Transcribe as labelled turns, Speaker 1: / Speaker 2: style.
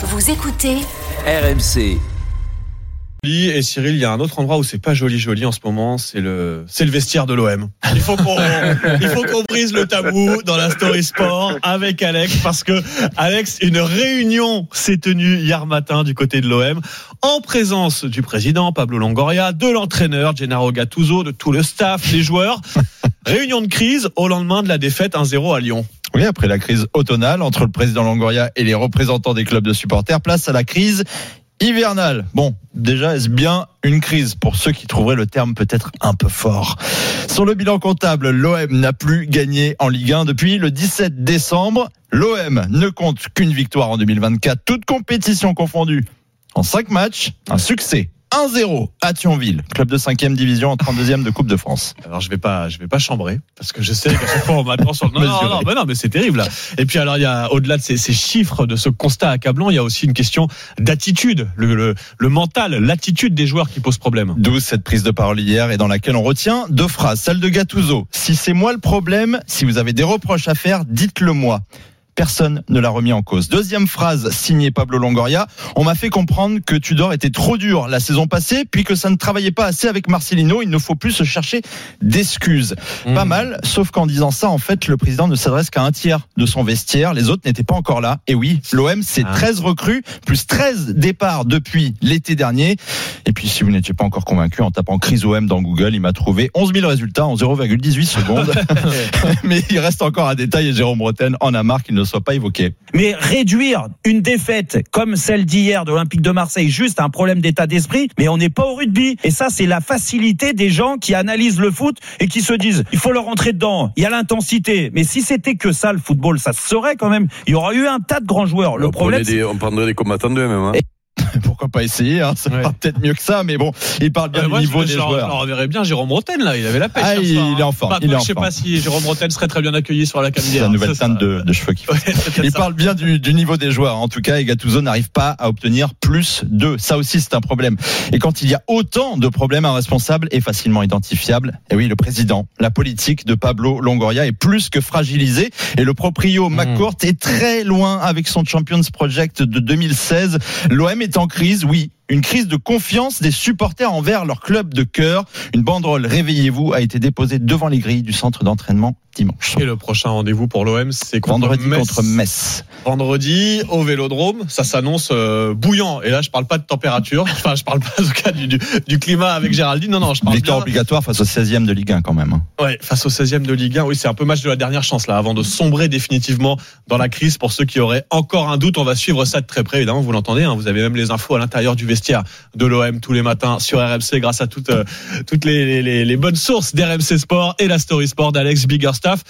Speaker 1: Vous écoutez
Speaker 2: RMC.
Speaker 3: Et Cyril, il y a un autre endroit où c'est pas joli joli en ce moment, c'est le c'est le vestiaire de l'OM. Il faut qu'on il faut qu'on brise le tabou dans la story sport avec Alex parce que Alex, une réunion s'est tenue hier matin du côté de l'OM en présence du président Pablo Longoria, de l'entraîneur Gennaro Gattuso, de tout le staff, les joueurs. Réunion de crise au lendemain de la défaite 1-0 à Lyon.
Speaker 4: Après la crise automnale entre le président Longoria et les représentants des clubs de supporters, place à la crise hivernale. Bon, déjà, est-ce bien une crise? Pour ceux qui trouveraient le terme peut-être un peu fort Sur le bilan comptable, l'OM n'a plus gagné en Ligue 1 depuis le 17 décembre. L'OM ne compte qu'une victoire en 2024, toute compétition confondue. En 5 matchs, un succès 1-0 à Thionville, club de 5e division en 32e de Coupe de France.
Speaker 3: Alors je vais pas, je vais pas chambrer parce que je sais qu'à chaque fois on m'attend sur le. Non, non, non, mais non, mais c'est terrible. Là. Et puis alors il y a au-delà de ces, ces, chiffres, de ce constat accablant, il y a aussi une question d'attitude, le, le, le, mental, l'attitude des joueurs qui pose problème.
Speaker 4: D'où cette prise de parole hier et dans laquelle on retient deux phrases. Celle de Gattuso si c'est moi le problème, si vous avez des reproches à faire, dites-le moi personne ne l'a remis en cause. Deuxième phrase signée Pablo Longoria, on m'a fait comprendre que Tudor était trop dur la saison passée, puis que ça ne travaillait pas assez avec Marcelino, il ne faut plus se chercher d'excuses. Mmh. Pas mal, sauf qu'en disant ça, en fait, le président ne s'adresse qu'à un tiers de son vestiaire, les autres n'étaient pas encore là. Et oui, l'OM, c'est ah. 13 recrues, plus 13 départs depuis l'été dernier. Et puis, si vous n'étiez pas encore convaincu, en tapant crise OM dans Google, il m'a trouvé 11 000 résultats en 0,18 secondes. Mais il reste encore un détail et Jérôme Bretagne en a marre qu'il ne soit pas évoqué.
Speaker 5: Mais réduire une défaite comme celle d'hier de l'Olympique de Marseille juste à un problème d'état d'esprit, mais on n'est pas au rugby. Et ça, c'est la facilité des gens qui analysent le foot et qui se disent, il faut leur rentrer dedans, il y a l'intensité. Mais si c'était que ça, le football, ça serait quand même, il y aurait eu un tas de grands joueurs. Le
Speaker 6: on
Speaker 5: problème,
Speaker 6: des, on prendrait des combattants d'eux même. Hein. Et
Speaker 4: pourquoi pas essayer hein, Ça ouais. peut-être mieux que ça, mais bon, il parle bien
Speaker 3: euh,
Speaker 4: du
Speaker 3: moi,
Speaker 4: niveau
Speaker 3: je,
Speaker 4: des
Speaker 3: je
Speaker 4: joueurs.
Speaker 3: On verrait bien Jérôme Roten là, il avait la pêche.
Speaker 4: Ah, il, est en forme.
Speaker 3: Bah,
Speaker 4: il est en
Speaker 3: je sais
Speaker 4: forme.
Speaker 3: pas si Jérôme Roten serait très bien accueilli sur la
Speaker 4: C'est la nouvelle teinte de, de, cheveux faut.
Speaker 3: Ouais,
Speaker 4: il
Speaker 3: ça.
Speaker 4: parle bien du, du, niveau des joueurs. En tout cas, et Gattuso n'arrive pas à obtenir plus d'eux. Ça aussi, c'est un problème. Et quand il y a autant de problèmes, un responsable est facilement identifiable. Et oui, le président, la politique de Pablo Longoria est plus que fragilisée. Et le proprio mmh. McCourt est très loin avec son Champions Project de 2016. L'OM est en crise, oui, une crise de confiance des supporters envers leur club de cœur. Une banderole Réveillez-vous a été déposée devant les grilles du centre d'entraînement dimanche.
Speaker 3: Et le prochain rendez-vous pour l'OM, c'est contre
Speaker 4: vendredi
Speaker 3: Metz.
Speaker 4: contre Metz.
Speaker 3: Vendredi au Vélodrome, ça s'annonce euh, bouillant. Et là, je parle pas de température. Enfin, je parle pas en tout cas du, du, du climat avec Géraldine. Non, non, je parle
Speaker 4: Victoire
Speaker 3: bien...
Speaker 4: obligatoire face au 16e de Ligue 1 quand même. Hein.
Speaker 3: Ouais, face au 16e de Ligue 1. Oui, c'est un peu match de la dernière chance là, avant de sombrer définitivement dans la crise. Pour ceux qui auraient encore un doute, on va suivre ça de très près. Évidemment, vous l'entendez. Hein, vous avez même les infos à l'intérieur du de l'OM tous les matins sur RMC grâce à toutes, euh, toutes les, les, les bonnes sources d'RMC Sport et la Story Sport d'Alex Biggerstaff.